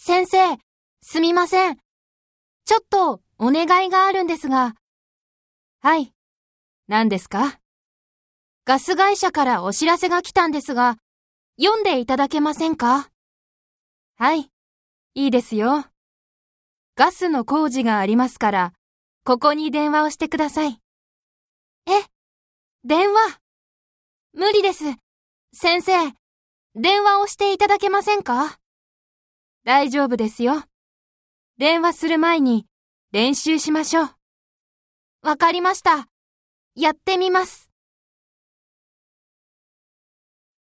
先生、すみません。ちょっとお願いがあるんですが。はい。何ですか？ガス会社からお知らせが来たんですが、読んでいただけませんか？はい。いいですよ。ガスの工事がありますから、ここに電話をしてください。え？電話？無理です。先生、電話をしていただけませんか？大丈夫ですよ。電話する前に練習しましょう。わかりました。やってみます。